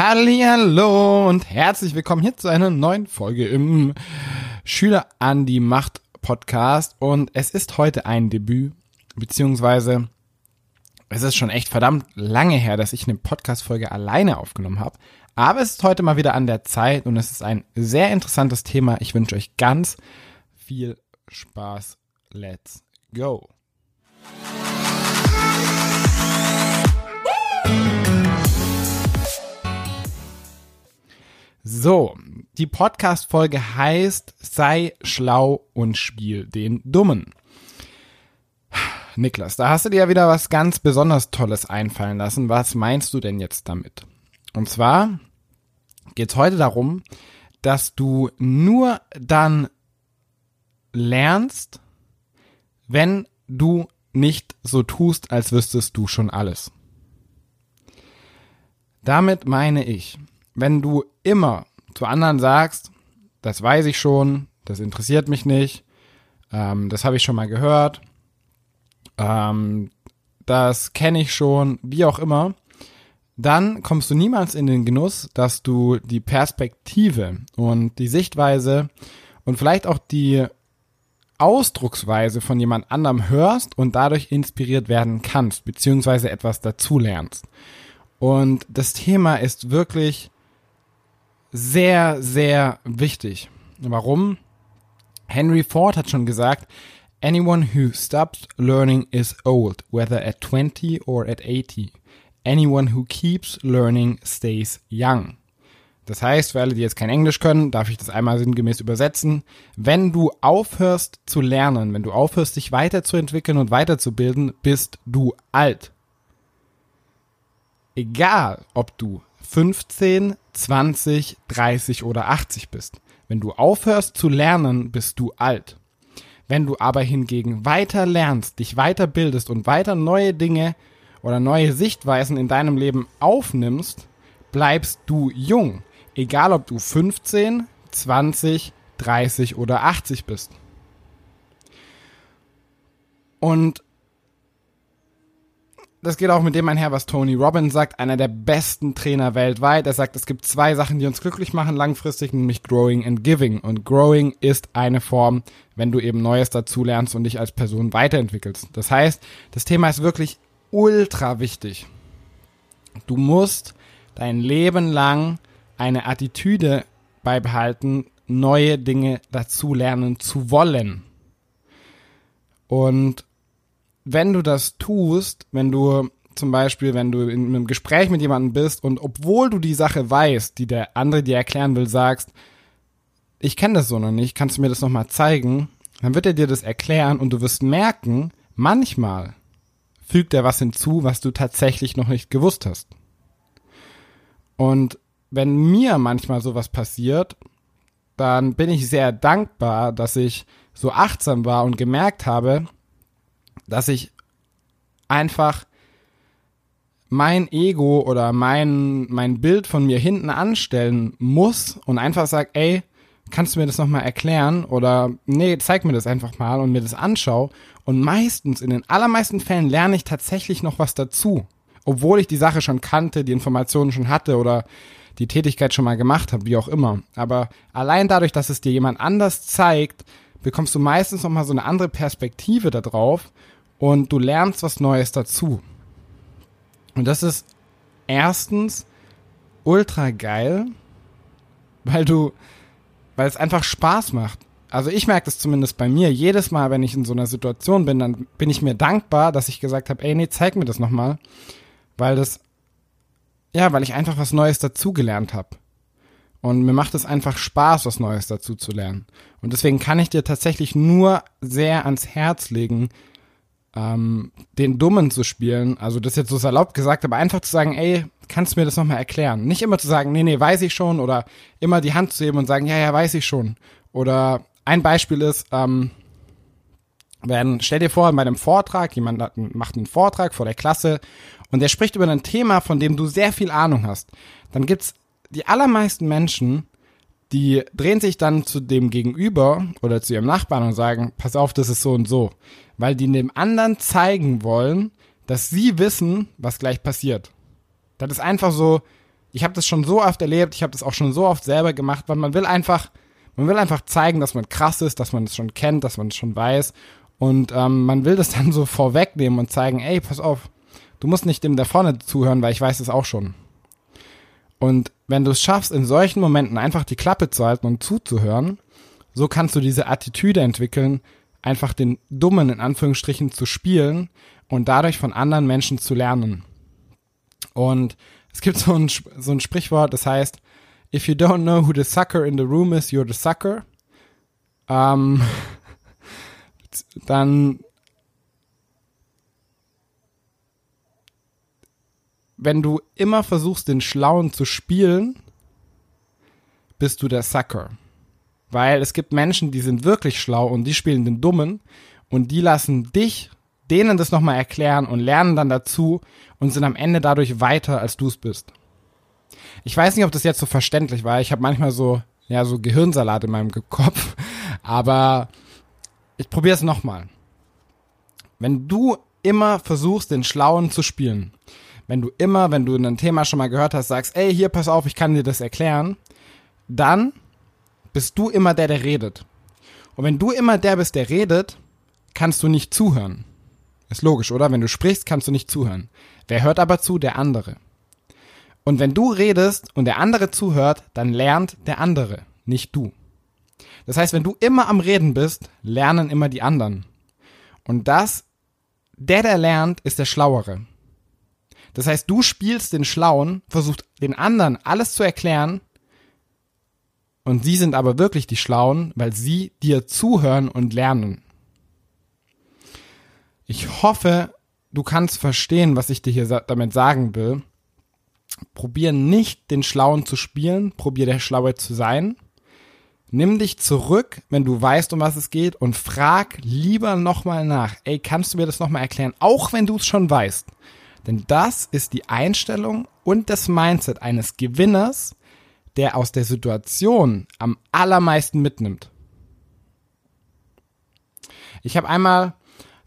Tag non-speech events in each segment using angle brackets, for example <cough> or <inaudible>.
Hallo und herzlich willkommen hier zu einer neuen Folge im Schüler an die Macht Podcast und es ist heute ein Debüt, beziehungsweise es ist schon echt verdammt lange her, dass ich eine Podcast-Folge alleine aufgenommen habe. Aber es ist heute mal wieder an der Zeit und es ist ein sehr interessantes Thema. Ich wünsche euch ganz viel Spaß. Let's go. So, die Podcast-Folge heißt Sei schlau und spiel den Dummen. Niklas, da hast du dir ja wieder was ganz besonders Tolles einfallen lassen. Was meinst du denn jetzt damit? Und zwar geht es heute darum, dass du nur dann lernst, wenn du nicht so tust, als wüsstest du schon alles. Damit meine ich, wenn du immer zu anderen sagst, das weiß ich schon, das interessiert mich nicht, ähm, das habe ich schon mal gehört, ähm, das kenne ich schon, wie auch immer, dann kommst du niemals in den Genuss, dass du die Perspektive und die Sichtweise und vielleicht auch die Ausdrucksweise von jemand anderem hörst und dadurch inspiriert werden kannst, beziehungsweise etwas dazulernst. Und das Thema ist wirklich sehr, sehr wichtig. Warum? Henry Ford hat schon gesagt, anyone who stops learning is old, whether at 20 or at 80. Anyone who keeps learning stays young. Das heißt, für alle, die jetzt kein Englisch können, darf ich das einmal sinngemäß übersetzen. Wenn du aufhörst zu lernen, wenn du aufhörst, dich weiterzuentwickeln und weiterzubilden, bist du alt. Egal, ob du 15, 20, 30 oder 80 bist. Wenn du aufhörst zu lernen, bist du alt. Wenn du aber hingegen weiter lernst, dich weiterbildest und weiter neue Dinge oder neue Sichtweisen in deinem Leben aufnimmst, bleibst du jung. Egal ob du 15, 20, 30 oder 80 bist. Und das geht auch mit dem einher, was Tony Robbins sagt, einer der besten Trainer weltweit. Er sagt, es gibt zwei Sachen, die uns glücklich machen langfristig, nämlich Growing and Giving. Und Growing ist eine Form, wenn du eben Neues dazu lernst und dich als Person weiterentwickelst. Das heißt, das Thema ist wirklich ultra wichtig. Du musst dein Leben lang eine Attitüde beibehalten, neue Dinge dazu lernen zu wollen. Und wenn du das tust, wenn du zum Beispiel, wenn du in einem Gespräch mit jemandem bist und obwohl du die Sache weißt, die der andere dir erklären will, sagst, ich kenne das so noch nicht, kannst du mir das nochmal zeigen, dann wird er dir das erklären und du wirst merken, manchmal fügt er was hinzu, was du tatsächlich noch nicht gewusst hast. Und wenn mir manchmal sowas passiert, dann bin ich sehr dankbar, dass ich so achtsam war und gemerkt habe, dass ich einfach mein Ego oder mein, mein Bild von mir hinten anstellen muss und einfach sag, ey, kannst du mir das nochmal erklären? Oder nee, zeig mir das einfach mal und mir das anschau. Und meistens, in den allermeisten Fällen lerne ich tatsächlich noch was dazu. Obwohl ich die Sache schon kannte, die Informationen schon hatte oder die Tätigkeit schon mal gemacht habe, wie auch immer. Aber allein dadurch, dass es dir jemand anders zeigt, bekommst du meistens nochmal so eine andere Perspektive darauf und du lernst was Neues dazu. Und das ist erstens ultra geil, weil du, weil es einfach Spaß macht. Also ich merke das zumindest bei mir. Jedes Mal, wenn ich in so einer Situation bin, dann bin ich mir dankbar, dass ich gesagt habe, ey, nee, zeig mir das nochmal. Weil das, ja, weil ich einfach was Neues dazugelernt habe. Und mir macht es einfach Spaß, was Neues dazu zu lernen. Und deswegen kann ich dir tatsächlich nur sehr ans Herz legen, ähm, den Dummen zu spielen, also das jetzt so salopp gesagt, aber einfach zu sagen, ey, kannst du mir das nochmal erklären? Nicht immer zu sagen, nee, nee, weiß ich schon, oder immer die Hand zu heben und sagen, ja, ja, weiß ich schon. Oder ein Beispiel ist, ähm, wenn, stell dir vor, bei einem Vortrag, jemand macht einen Vortrag vor der Klasse und der spricht über ein Thema, von dem du sehr viel Ahnung hast, dann gibt's die allermeisten Menschen, die drehen sich dann zu dem Gegenüber oder zu ihrem Nachbarn und sagen, pass auf, das ist so und so. Weil die dem anderen zeigen wollen, dass sie wissen, was gleich passiert. Das ist einfach so, Ich habe das schon so oft erlebt, ich habe das auch schon so oft selber gemacht, weil man will einfach, man will einfach zeigen, dass man krass ist, dass man es schon kennt, dass man es schon weiß. Und ähm, man will das dann so vorwegnehmen und zeigen, ey, pass auf, du musst nicht dem da vorne zuhören, weil ich weiß es auch schon. Und wenn du es schaffst, in solchen Momenten einfach die Klappe zu halten und zuzuhören, so kannst du diese Attitüde entwickeln, einfach den Dummen in Anführungsstrichen zu spielen und dadurch von anderen Menschen zu lernen. Und es gibt so ein, so ein Sprichwort, das heißt, if you don't know who the sucker in the room is, you're the sucker. Ähm, <laughs> dann wenn du immer versuchst, den Schlauen zu spielen, bist du der Sucker. Weil es gibt Menschen, die sind wirklich schlau und die spielen den Dummen und die lassen dich denen das nochmal erklären und lernen dann dazu und sind am Ende dadurch weiter, als du es bist. Ich weiß nicht, ob das jetzt so verständlich war. Ich habe manchmal so, ja, so Gehirnsalat in meinem Kopf. Aber ich probiere es nochmal. Wenn du immer versuchst, den Schlauen zu spielen, wenn du immer, wenn du ein Thema schon mal gehört hast, sagst, ey, hier, pass auf, ich kann dir das erklären, dann bist du immer der, der redet. Und wenn du immer der bist, der redet, kannst du nicht zuhören. Ist logisch, oder? Wenn du sprichst, kannst du nicht zuhören. Wer hört aber zu? Der andere. Und wenn du redest und der andere zuhört, dann lernt der andere, nicht du. Das heißt, wenn du immer am Reden bist, lernen immer die anderen. Und das, der, der lernt, ist der Schlauere. Das heißt, du spielst den Schlauen, versuchst den anderen alles zu erklären, und sie sind aber wirklich die Schlauen, weil sie dir zuhören und lernen. Ich hoffe, du kannst verstehen, was ich dir hier damit sagen will. Probier nicht den Schlauen zu spielen, probier der Schlaue zu sein. Nimm dich zurück, wenn du weißt, um was es geht und frag lieber nochmal nach. Ey, kannst du mir das nochmal erklären? Auch wenn du es schon weißt. Denn das ist die Einstellung und das Mindset eines Gewinners, der aus der Situation am allermeisten mitnimmt. Ich habe einmal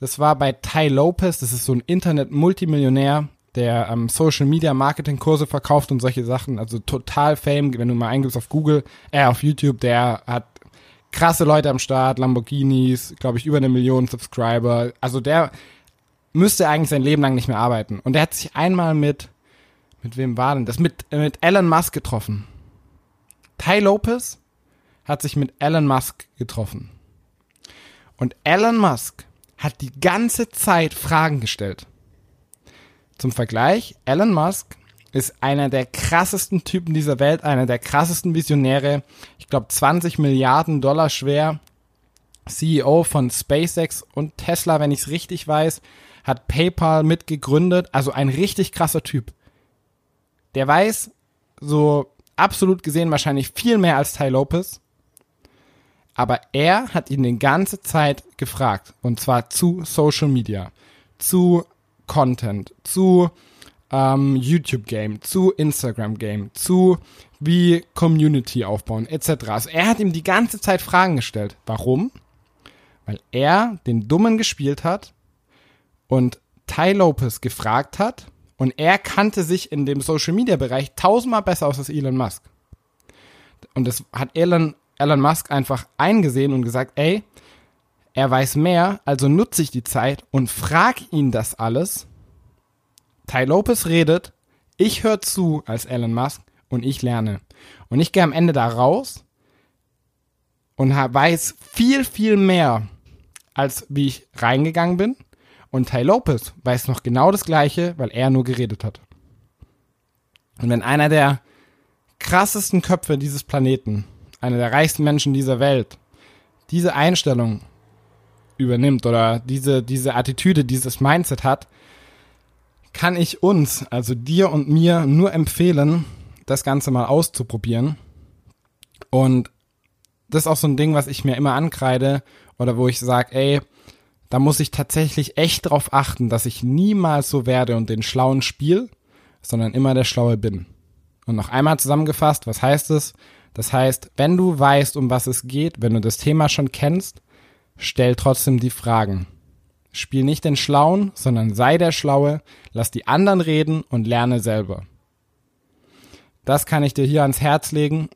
das war bei Ty Lopez, das ist so ein Internet-Multimillionär, der ähm, Social Media Marketing Kurse verkauft und solche Sachen, also total Fame, wenn du mal eingibst auf Google, äh, auf YouTube, der hat krasse Leute am Start, Lamborghinis, glaube ich, über eine Million Subscriber. Also der müsste eigentlich sein Leben lang nicht mehr arbeiten. Und der hat sich einmal mit, mit wem war denn das? Mit, mit Elon Musk getroffen. Ty Lopez hat sich mit Elon Musk getroffen. Und Elon Musk hat die ganze Zeit Fragen gestellt. Zum Vergleich, Elon Musk ist einer der krassesten Typen dieser Welt, einer der krassesten Visionäre. Ich glaube 20 Milliarden Dollar schwer. CEO von SpaceX und Tesla, wenn ich es richtig weiß, hat PayPal mitgegründet. Also ein richtig krasser Typ. Der weiß so absolut gesehen wahrscheinlich viel mehr als Ty Lopez. Aber er hat ihn die ganze Zeit gefragt. Und zwar zu Social Media, zu Content, zu ähm, YouTube Game, zu Instagram Game, zu wie Community aufbauen, etc. Also er hat ihm die ganze Zeit Fragen gestellt. Warum? Weil er den Dummen gespielt hat und Ty Lopez gefragt hat und er kannte sich in dem Social Media Bereich tausendmal besser aus als Elon Musk. Und das hat Elon Elon Musk einfach eingesehen und gesagt, ey, er weiß mehr, also nutze ich die Zeit und frag ihn das alles. Ty Lopez redet, ich höre zu als Elon Musk und ich lerne. Und ich gehe am Ende da raus und weiß viel, viel mehr, als wie ich reingegangen bin. Und Ty Lopez weiß noch genau das Gleiche, weil er nur geredet hat. Und wenn einer der krassesten Köpfe dieses Planeten einer der reichsten Menschen dieser Welt, diese Einstellung übernimmt oder diese, diese Attitüde, dieses Mindset hat, kann ich uns, also dir und mir, nur empfehlen, das Ganze mal auszuprobieren. Und das ist auch so ein Ding, was ich mir immer ankreide oder wo ich sage, ey, da muss ich tatsächlich echt drauf achten, dass ich niemals so werde und den Schlauen spiel, sondern immer der Schlaue bin. Und noch einmal zusammengefasst, was heißt es? Das heißt, wenn du weißt, um was es geht, wenn du das Thema schon kennst, stell trotzdem die Fragen. Spiel nicht den Schlauen, sondern sei der Schlaue, lass die anderen reden und lerne selber. Das kann ich dir hier ans Herz legen.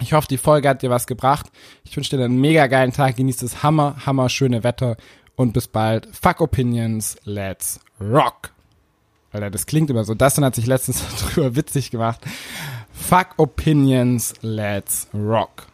Ich hoffe, die Folge hat dir was gebracht. Ich wünsche dir einen mega geilen Tag. Genieß das hammer, hammer schöne Wetter und bis bald. Fuck Opinions, let's rock. Alter, das klingt immer so. Dustin hat sich letztens <laughs> drüber witzig gemacht. Fuck Opinions, let's rock.